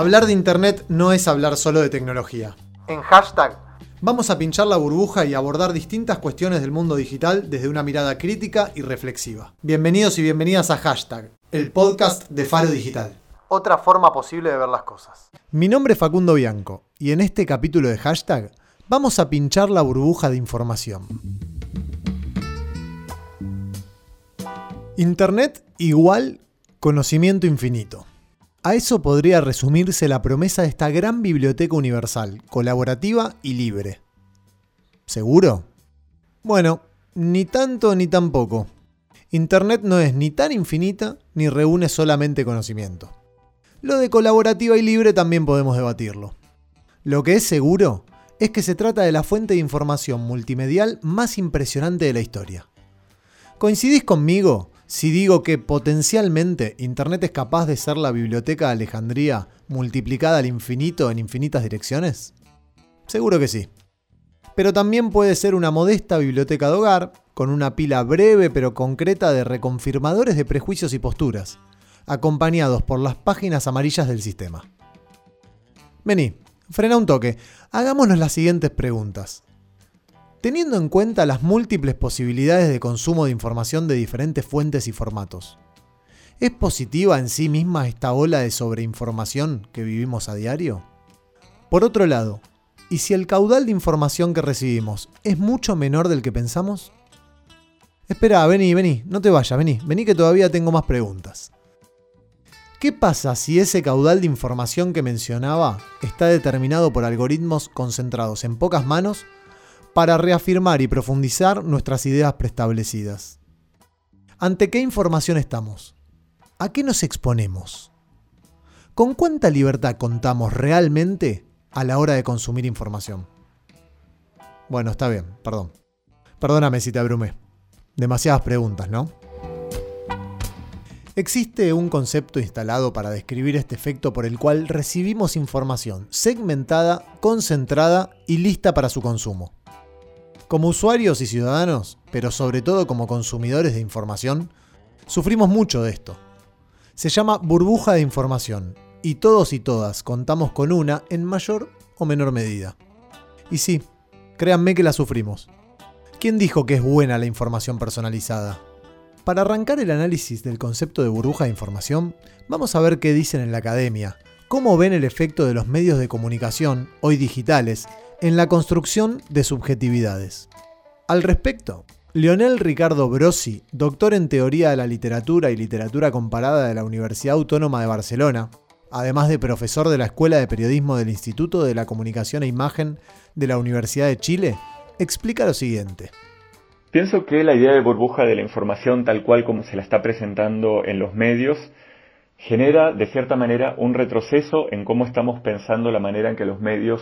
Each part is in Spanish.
Hablar de Internet no es hablar solo de tecnología. En hashtag vamos a pinchar la burbuja y abordar distintas cuestiones del mundo digital desde una mirada crítica y reflexiva. Bienvenidos y bienvenidas a Hashtag, el podcast de Faro Digital. Otra forma posible de ver las cosas. Mi nombre es Facundo Bianco y en este capítulo de Hashtag vamos a pinchar la burbuja de información. Internet igual conocimiento infinito. A eso podría resumirse la promesa de esta gran biblioteca universal, colaborativa y libre. ¿Seguro? Bueno, ni tanto ni tampoco. Internet no es ni tan infinita ni reúne solamente conocimiento. Lo de colaborativa y libre también podemos debatirlo. Lo que es seguro es que se trata de la fuente de información multimedial más impresionante de la historia. ¿Coincidís conmigo si digo que potencialmente Internet es capaz de ser la biblioteca de Alejandría multiplicada al infinito en infinitas direcciones? Seguro que sí. Pero también puede ser una modesta biblioteca de hogar, con una pila breve pero concreta de reconfirmadores de prejuicios y posturas, acompañados por las páginas amarillas del sistema. Vení, frena un toque, hagámonos las siguientes preguntas. Teniendo en cuenta las múltiples posibilidades de consumo de información de diferentes fuentes y formatos, ¿es positiva en sí misma esta ola de sobreinformación que vivimos a diario? Por otro lado, ¿y si el caudal de información que recibimos es mucho menor del que pensamos? Espera, vení, vení, no te vayas, vení, vení que todavía tengo más preguntas. ¿Qué pasa si ese caudal de información que mencionaba está determinado por algoritmos concentrados en pocas manos para reafirmar y profundizar nuestras ideas preestablecidas. ¿Ante qué información estamos? ¿A qué nos exponemos? ¿Con cuánta libertad contamos realmente a la hora de consumir información? Bueno, está bien, perdón. Perdóname si te abrumé. Demasiadas preguntas, ¿no? Existe un concepto instalado para describir este efecto por el cual recibimos información segmentada, concentrada y lista para su consumo. Como usuarios y ciudadanos, pero sobre todo como consumidores de información, sufrimos mucho de esto. Se llama burbuja de información, y todos y todas contamos con una en mayor o menor medida. Y sí, créanme que la sufrimos. ¿Quién dijo que es buena la información personalizada? Para arrancar el análisis del concepto de burbuja de información, vamos a ver qué dicen en la academia, cómo ven el efecto de los medios de comunicación, hoy digitales, en la construcción de subjetividades. Al respecto, Leonel Ricardo Brosi, doctor en Teoría de la Literatura y Literatura Comparada de la Universidad Autónoma de Barcelona, además de profesor de la Escuela de Periodismo del Instituto de la Comunicación e Imagen de la Universidad de Chile, explica lo siguiente. Pienso que la idea de burbuja de la información tal cual como se la está presentando en los medios genera de cierta manera un retroceso en cómo estamos pensando la manera en que los medios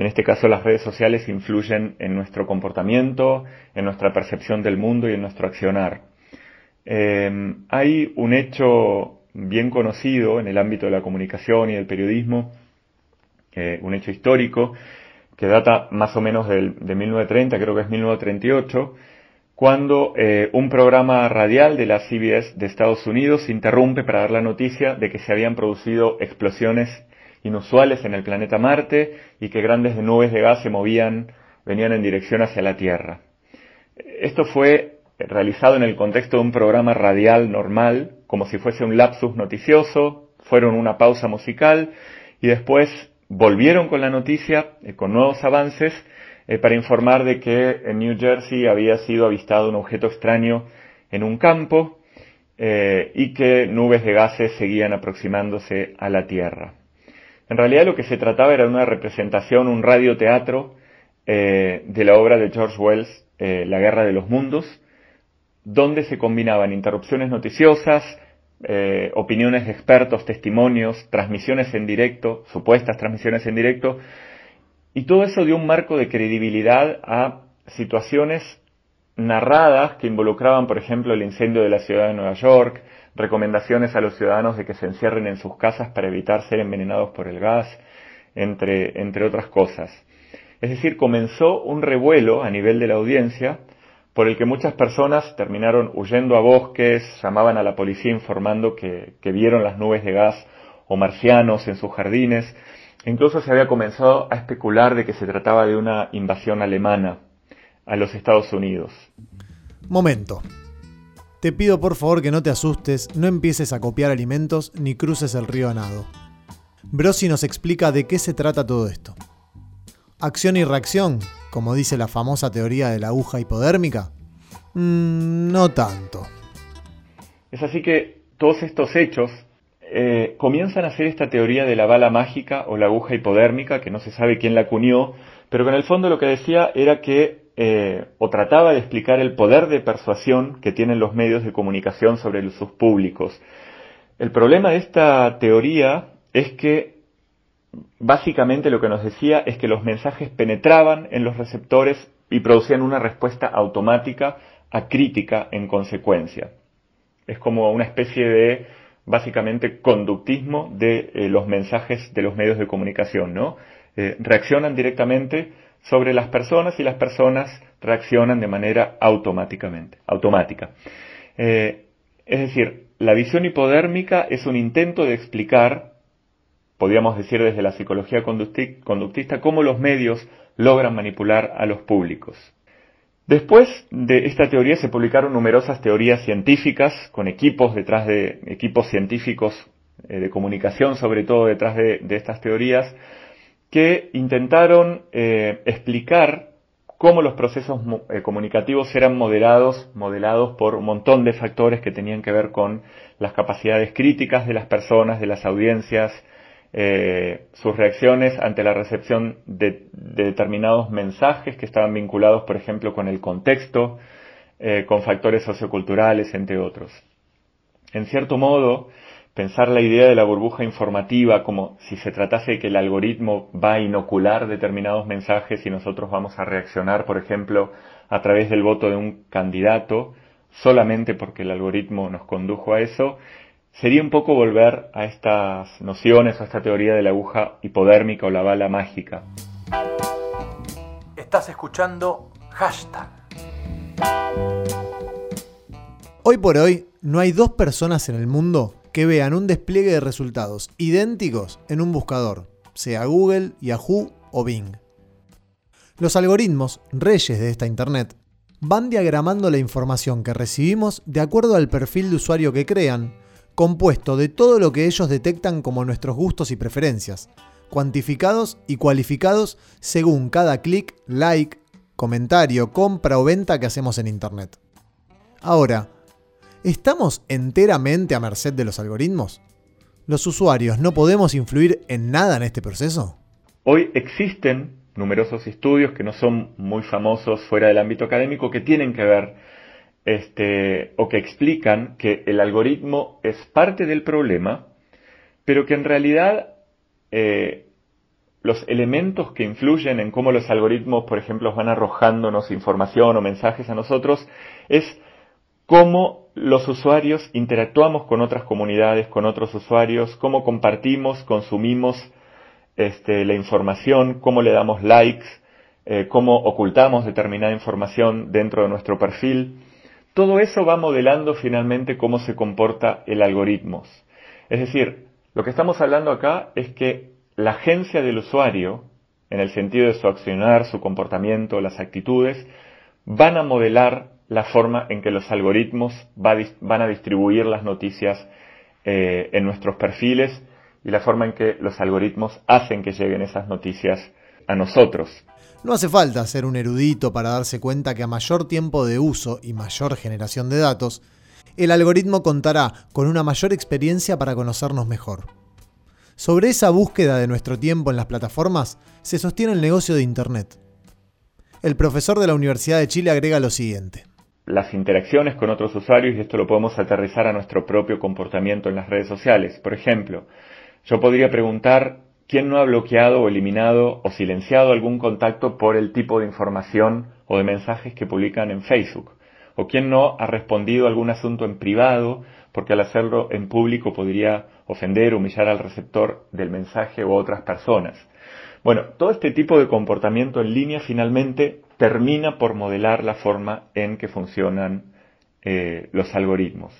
en este caso las redes sociales influyen en nuestro comportamiento, en nuestra percepción del mundo y en nuestro accionar. Eh, hay un hecho bien conocido en el ámbito de la comunicación y del periodismo, eh, un hecho histórico, que data más o menos de 1930, creo que es 1938, cuando eh, un programa radial de la CBS de Estados Unidos interrumpe para dar la noticia de que se habían producido explosiones inusuales en el planeta Marte y que grandes nubes de gas se movían, venían en dirección hacia la Tierra. Esto fue realizado en el contexto de un programa radial normal, como si fuese un lapsus noticioso, fueron una pausa musical y después volvieron con la noticia, eh, con nuevos avances, eh, para informar de que en New Jersey había sido avistado un objeto extraño en un campo eh, y que nubes de gases seguían aproximándose a la Tierra. En realidad lo que se trataba era una representación, un radioteatro eh, de la obra de George Wells, eh, La Guerra de los Mundos, donde se combinaban interrupciones noticiosas, eh, opiniones de expertos, testimonios, transmisiones en directo, supuestas transmisiones en directo, y todo eso dio un marco de credibilidad a situaciones narradas que involucraban, por ejemplo, el incendio de la ciudad de Nueva York, recomendaciones a los ciudadanos de que se encierren en sus casas para evitar ser envenenados por el gas, entre, entre otras cosas. Es decir, comenzó un revuelo a nivel de la audiencia por el que muchas personas terminaron huyendo a bosques, llamaban a la policía informando que, que vieron las nubes de gas o marcianos en sus jardines. Incluso se había comenzado a especular de que se trataba de una invasión alemana a los Estados Unidos. Momento. Te pido por favor que no te asustes, no empieces a copiar alimentos ni cruces el río a nado. Brosi nos explica de qué se trata todo esto. ¿Acción y reacción, como dice la famosa teoría de la aguja hipodérmica? Mm, no tanto. Es así que todos estos hechos eh, comienzan a ser esta teoría de la bala mágica o la aguja hipodérmica, que no se sabe quién la acuñó, pero que en el fondo lo que decía era que, eh, o trataba de explicar el poder de persuasión que tienen los medios de comunicación sobre sus públicos. El problema de esta teoría es que básicamente lo que nos decía es que los mensajes penetraban en los receptores y producían una respuesta automática a crítica en consecuencia. Es como una especie de, básicamente, conductismo de eh, los mensajes de los medios de comunicación, ¿no? Eh, reaccionan directamente sobre las personas y las personas reaccionan de manera automáticamente, automática. Eh, es decir, la visión hipodérmica es un intento de explicar podríamos decir desde la psicología conductista, cómo los medios logran manipular a los públicos. Después de esta teoría se publicaron numerosas teorías científicas con equipos detrás de equipos científicos eh, de comunicación, sobre todo detrás de, estas teorías, que intentaron eh, explicar cómo los procesos eh, comunicativos eran modelados, modelados por un montón de factores que tenían que ver con las capacidades críticas de las personas, de las audiencias, eh, sus reacciones ante la recepción de, determinados mensajes que estaban vinculados, por ejemplo, con el contexto, con factores socioculturales, entre otros. En cierto modo, pensar la idea de la burbuja informativa como si se tratase de que el algoritmo va a inocular determinados mensajes y nosotros vamos a reaccionar, por ejemplo, a través del voto de un candidato, solamente porque el algoritmo nos condujo a eso, sería un poco volver a estas nociones, a esta teoría de la aguja hipodérmica o la bala mágica. Estás escuchando hashtag. Hoy por hoy no hay dos personas en el mundo que vean un despliegue de resultados idénticos en un buscador, sea Google, Yahoo o Bing. Los algoritmos, reyes de esta Internet, van diagramando la información que recibimos de acuerdo al perfil de usuario que crean, compuesto de todo lo que ellos detectan como nuestros gustos y preferencias, cuantificados y cualificados según cada clic, like, comentario, compra o venta que hacemos en Internet. Ahora, ¿estamos enteramente a merced de los algoritmos? ¿Los usuarios no podemos influir en nada en este proceso? Hoy existen numerosos estudios que no son muy famosos fuera del ámbito académico que tienen que ver este, o que explican que el algoritmo es parte del problema, pero que en realidad eh, los elementos que influyen en cómo los algoritmos, por ejemplo, van arrojándonos información o mensajes a nosotros, es cómo los usuarios interactuamos con otras comunidades, con otros usuarios, cómo compartimos, consumimos este, la información, cómo le damos likes, eh, cómo ocultamos determinada información dentro de nuestro perfil. Todo eso va modelando finalmente cómo se comporta el algoritmo. Es decir, lo que estamos hablando acá es que la agencia del usuario, en el sentido de su accionar, su comportamiento, las actitudes, van a modelar la forma en que los algoritmos van a distribuir las noticias eh, en nuestros perfiles y la forma en que los algoritmos hacen que lleguen esas noticias a nosotros. No hace falta ser un erudito para darse cuenta que a mayor tiempo de uso y mayor generación de datos, el algoritmo contará con una mayor experiencia para conocernos mejor. Sobre esa búsqueda de nuestro tiempo en las plataformas se sostiene el negocio de Internet. El profesor de la Universidad de Chile agrega lo siguiente. Las interacciones con otros usuarios, y esto lo podemos aterrizar a nuestro propio comportamiento en las redes sociales. Por ejemplo, yo podría preguntar ¿Quién no ha bloqueado o eliminado o silenciado algún contacto por el tipo de información o de mensajes que publican en Facebook? ¿O quién no ha respondido a algún asunto en privado porque al hacerlo en público podría ofender humillar al receptor del mensaje o otras personas? Bueno, todo este tipo de comportamiento en línea finalmente termina por modelar la forma en que funcionan eh, los algoritmos.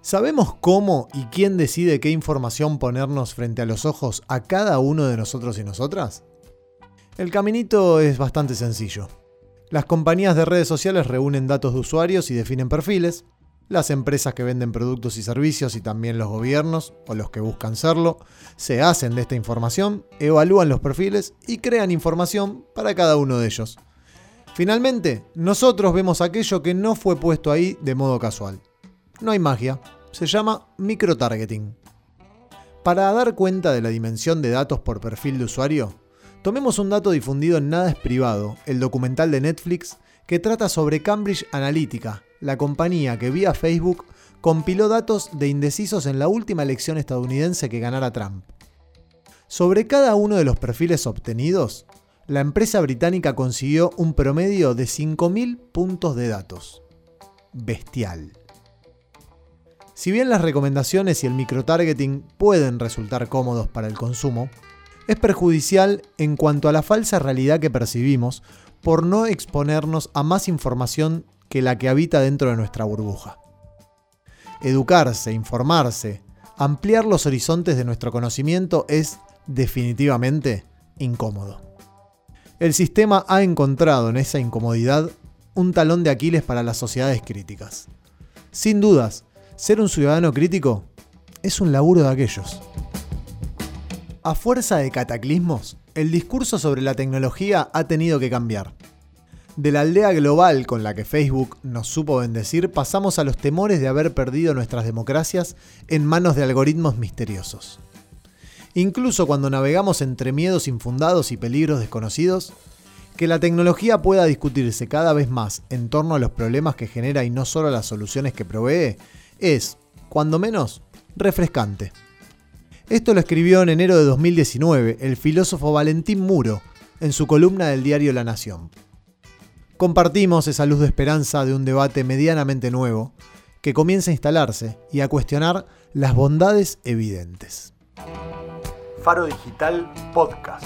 ¿Sabemos cómo y quién decide qué información ponernos frente a los ojos a cada uno de nosotros y nosotras? El caminito es bastante sencillo. Las compañías de redes sociales reúnen datos de usuarios y definen perfiles. Las empresas que venden productos y servicios y también los gobiernos, o los que buscan serlo, se hacen de esta información, evalúan los perfiles y crean información para cada uno de ellos. Finalmente, nosotros vemos aquello que no fue puesto ahí de modo casual. No hay magia, se llama microtargeting. Para dar cuenta de la dimensión de datos por perfil de usuario, tomemos un dato difundido en Nada es Privado, el documental de Netflix que trata sobre Cambridge Analytica, la compañía que vía Facebook compiló datos de indecisos en la última elección estadounidense que ganara Trump. Sobre cada uno de los perfiles obtenidos, la empresa británica consiguió un promedio de 5.000 puntos de datos. Bestial. Si bien las recomendaciones y el microtargeting pueden resultar cómodos para el consumo, es perjudicial en cuanto a la falsa realidad que percibimos por no exponernos a más información que la que habita dentro de nuestra burbuja. Educarse, informarse, ampliar los horizontes de nuestro conocimiento es definitivamente incómodo. El sistema ha encontrado en esa incomodidad un talón de Aquiles para las sociedades críticas. Sin dudas, ser un ciudadano crítico es un laburo de aquellos. A fuerza de cataclismos, el discurso sobre la tecnología ha tenido que cambiar. De la aldea global con la que Facebook nos supo bendecir, pasamos a los temores de haber perdido nuestras democracias en manos de algoritmos misteriosos. Incluso cuando navegamos entre miedos infundados y peligros desconocidos, que la tecnología pueda discutirse cada vez más en torno a los problemas que genera y no solo a las soluciones que provee, es, cuando menos, refrescante. Esto lo escribió en enero de 2019 el filósofo Valentín Muro en su columna del diario La Nación. Compartimos esa luz de esperanza de un debate medianamente nuevo que comienza a instalarse y a cuestionar las bondades evidentes. Faro Digital Podcast.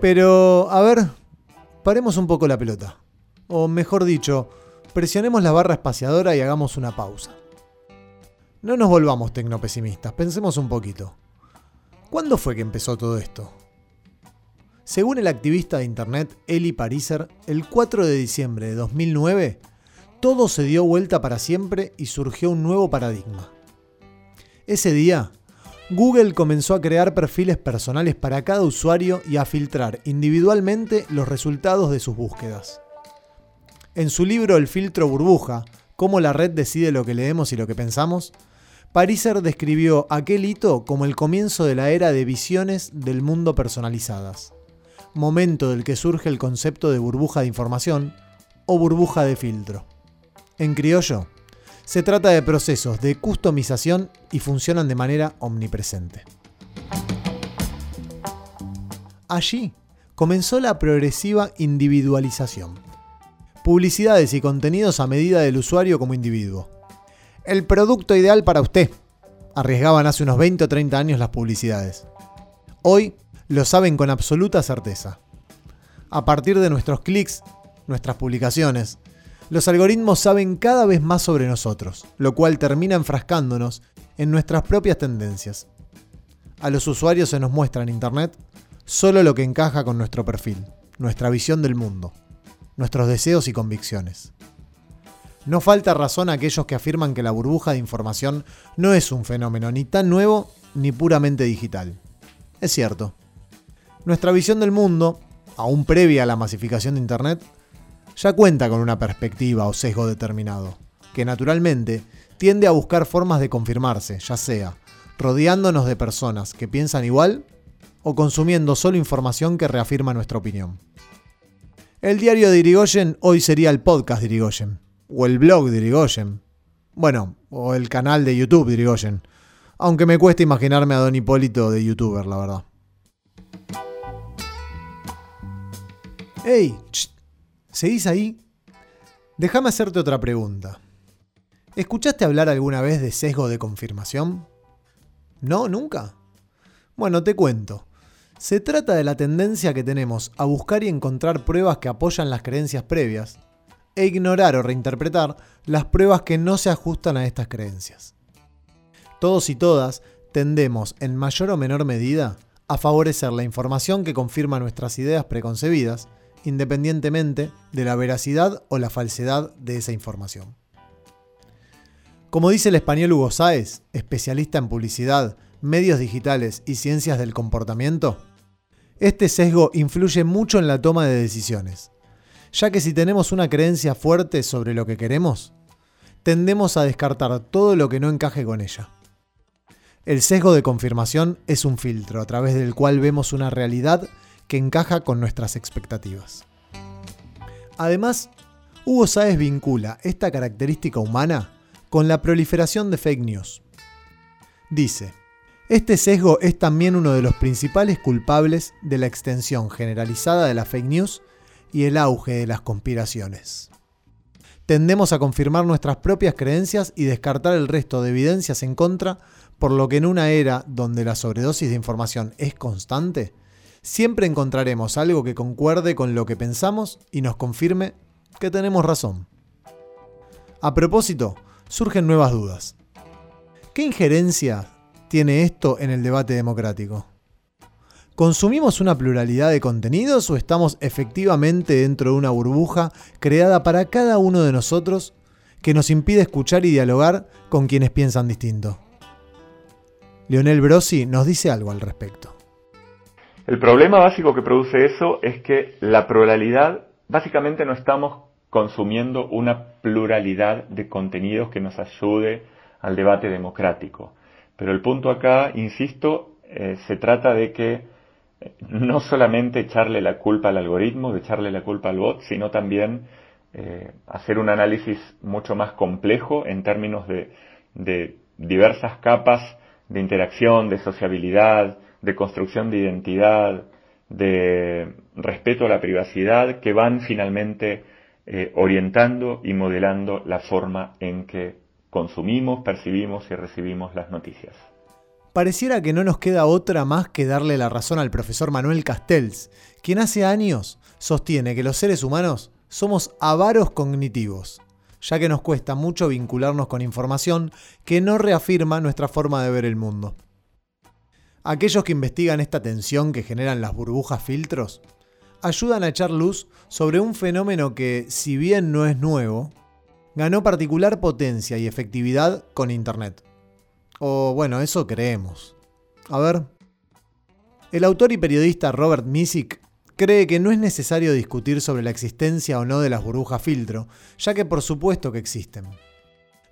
Pero, a ver, paremos un poco la pelota. O mejor dicho, presionemos la barra espaciadora y hagamos una pausa. No nos volvamos tecnopesimistas, pensemos un poquito. ¿Cuándo fue que empezó todo esto? Según el activista de internet Eli Pariser, el 4 de diciembre de 2009, todo se dio vuelta para siempre y surgió un nuevo paradigma. Ese día, Google comenzó a crear perfiles personales para cada usuario y a filtrar individualmente los resultados de sus búsquedas. En su libro El filtro burbuja, cómo la red decide lo que leemos y lo que pensamos, Pariser describió aquel hito como el comienzo de la era de visiones del mundo personalizadas, momento del que surge el concepto de burbuja de información o burbuja de filtro. En criollo, se trata de procesos de customización y funcionan de manera omnipresente. Allí comenzó la progresiva individualización. Publicidades y contenidos a medida del usuario como individuo el producto ideal para usted. Arriesgaban hace unos 20 o 30 años las publicidades. Hoy lo saben con absoluta certeza. A partir de nuestros clics, nuestras publicaciones, los algoritmos saben cada vez más sobre nosotros, lo cual termina enfrascándonos en nuestras propias tendencias. A los usuarios se nos muestra en Internet solo lo que encaja con nuestro perfil, nuestra visión del mundo, nuestros deseos y convicciones. No falta razón a aquellos que afirman que la burbuja de información no es un fenómeno ni tan nuevo ni puramente digital. Es cierto. Nuestra visión del mundo, aún previa a la masificación de Internet, ya cuenta con una perspectiva o sesgo determinado, que naturalmente tiende a buscar formas de confirmarse, ya sea rodeándonos de personas que piensan igual o consumiendo solo información que reafirma nuestra opinión. El diario de Irigoyen hoy sería el podcast de Irigoyen o el blog de Irigoyen. Bueno, o el canal de YouTube de Irigoyen. Aunque me cuesta imaginarme a Don Hipólito de youtuber, la verdad. ¡Ey! ¿Seguís ahí? Déjame hacerte otra pregunta. ¿Escuchaste hablar alguna vez de sesgo de confirmación? ¿No? ¿Nunca? Bueno, te cuento. Se trata de la tendencia que tenemos a buscar y encontrar pruebas que apoyan las creencias previas, e ignorar o reinterpretar las pruebas que no se ajustan a estas creencias. Todos y todas tendemos, en mayor o menor medida, a favorecer la información que confirma nuestras ideas preconcebidas, independientemente de la veracidad o la falsedad de esa información. Como dice el español Hugo Sáez, especialista en publicidad, medios digitales y ciencias del comportamiento, este sesgo influye mucho en la toma de decisiones, ya que si tenemos una creencia fuerte sobre lo que queremos, tendemos a descartar todo lo que no encaje con ella. El sesgo de confirmación es un filtro a través del cual vemos una realidad que encaja con nuestras expectativas. Además, Hugo Sáez vincula esta característica humana con la proliferación de fake news. Dice, este sesgo es también uno de los principales culpables de la extensión generalizada de la fake news y el auge de las conspiraciones. Tendemos a confirmar nuestras propias creencias y descartar el resto de evidencias en contra por lo que en una era donde la sobredosis de información es constante, siempre encontraremos algo que concuerde con lo que pensamos y nos confirme que tenemos razón. A propósito, surgen nuevas dudas. ¿Qué injerencia tiene esto en el debate democrático? ¿Consumimos una pluralidad de contenidos o estamos efectivamente dentro de una burbuja creada para cada uno de nosotros que nos impide escuchar y dialogar con quienes piensan distinto? Lionel Brosi nos dice algo al respecto. El problema básico que produce eso es que la pluralidad, básicamente no estamos consumiendo una pluralidad de contenidos que nos ayude al debate democrático. Pero el punto acá, insisto, eh, se trata de que eh, no solamente echarle la culpa al algoritmo, de echarle la culpa al bot, sino también eh, hacer un análisis mucho más complejo en términos de, de diversas capas de interacción, de sociabilidad, de construcción de identidad, de respeto a la privacidad, que van finalmente eh, orientando y modelando la forma en que consumimos, percibimos y recibimos las noticias. Pareciera que no nos queda otra más que darle la razón al profesor Manuel Castells, quien hace años sostiene que los seres humanos somos avaros cognitivos ya que nos cuesta mucho vincularnos con información que no reafirma nuestra forma de ver el mundo. Aquellos que investigan esta tensión que generan las burbujas filtros ayudan a echar luz sobre un fenómeno que, si bien no es nuevo, ganó particular potencia y efectividad con Internet. O bueno, eso creemos. A ver. El autor y periodista Robert Misick cree que no es necesario discutir sobre la existencia o no de las burbujas filtro, ya que por supuesto que existen.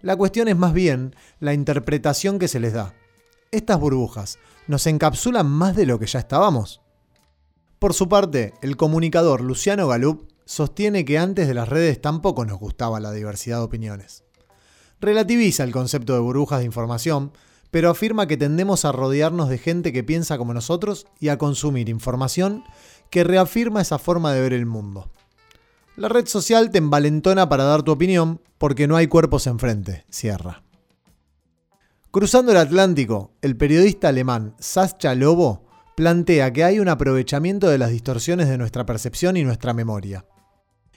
La cuestión es más bien la interpretación que se les da. Estas burbujas nos encapsulan más de lo que ya estábamos. Por su parte, el comunicador Luciano Galup sostiene que antes de las redes tampoco nos gustaba la diversidad de opiniones. Relativiza el concepto de burbujas de información, pero afirma que tendemos a rodearnos de gente que piensa como nosotros y a consumir información que reafirma esa forma de ver el mundo. La red social te envalentona para dar tu opinión porque no hay cuerpos enfrente, cierra. Cruzando el Atlántico, el periodista alemán Sascha Lobo plantea que hay un aprovechamiento de las distorsiones de nuestra percepción y nuestra memoria.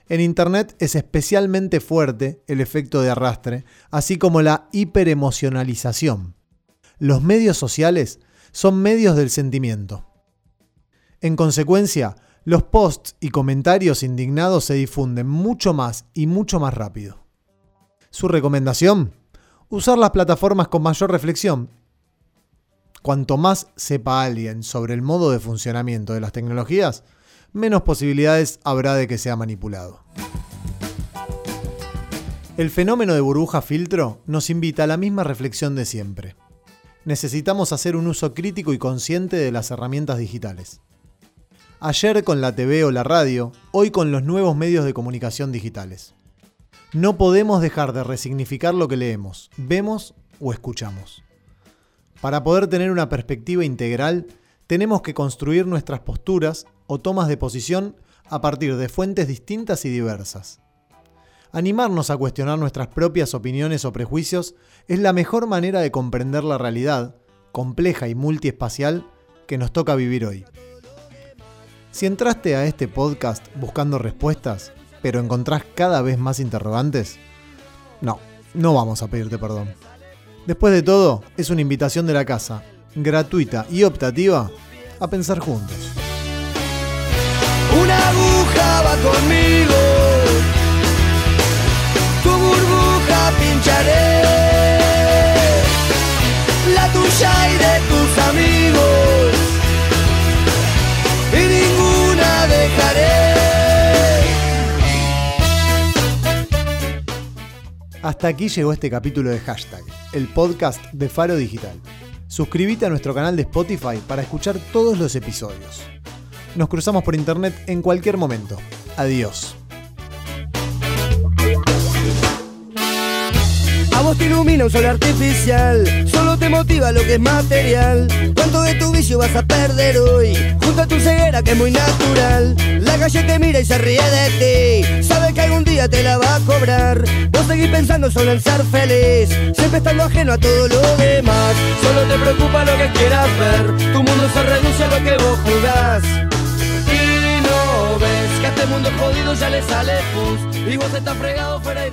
En Internet es especialmente fuerte el efecto de arrastre, así como la hiperemocionalización. Los medios sociales son medios del sentimiento. En consecuencia, los posts y comentarios indignados se difunden mucho más y mucho más rápido. Su recomendación, usar las plataformas con mayor reflexión. Cuanto más sepa alguien sobre el modo de funcionamiento de las tecnologías, menos posibilidades habrá de que sea manipulado. El fenómeno de burbuja filtro nos invita a la misma reflexión de siempre. Necesitamos hacer un uso crítico y consciente de las herramientas digitales. Ayer con la TV o la radio, hoy con los nuevos medios de comunicación digitales. No podemos dejar de resignificar lo que leemos, vemos o escuchamos. Para poder tener una perspectiva integral, tenemos que construir nuestras posturas o tomas de posición a partir de fuentes distintas y diversas. Animarnos a cuestionar nuestras propias opiniones o prejuicios es la mejor manera de comprender la realidad, compleja y multiespacial, que nos toca vivir hoy. Si entraste a este podcast buscando respuestas, pero encontrás cada vez más interrogantes, no, no vamos a pedirte perdón. Después de todo, es una invitación de la casa, gratuita y optativa, a pensar juntos. Una aguja va conmigo, tu burbuja pincharé, la tuya y de tus amigos, Hasta aquí llegó este capítulo de Hashtag, el podcast de Faro Digital. Suscríbete a nuestro canal de Spotify para escuchar todos los episodios. Nos cruzamos por internet en cualquier momento. Adiós. Ilumina un sol artificial, te motiva lo que es material. ¿Cuánto de tu vicio vas a perder hoy? Junto a tu ceguera que es muy natural. La calle te mira y se ríe de ti, sabe que algún día te la va a cobrar. Vos seguís pensando solo en ser feliz, siempre estando ajeno a todo lo demás. Solo te preocupa lo que quieras ver, tu mundo se reduce a lo que vos jugás. Y no ves que a este mundo jodido ya le sale pus, y vos estás fregado fuera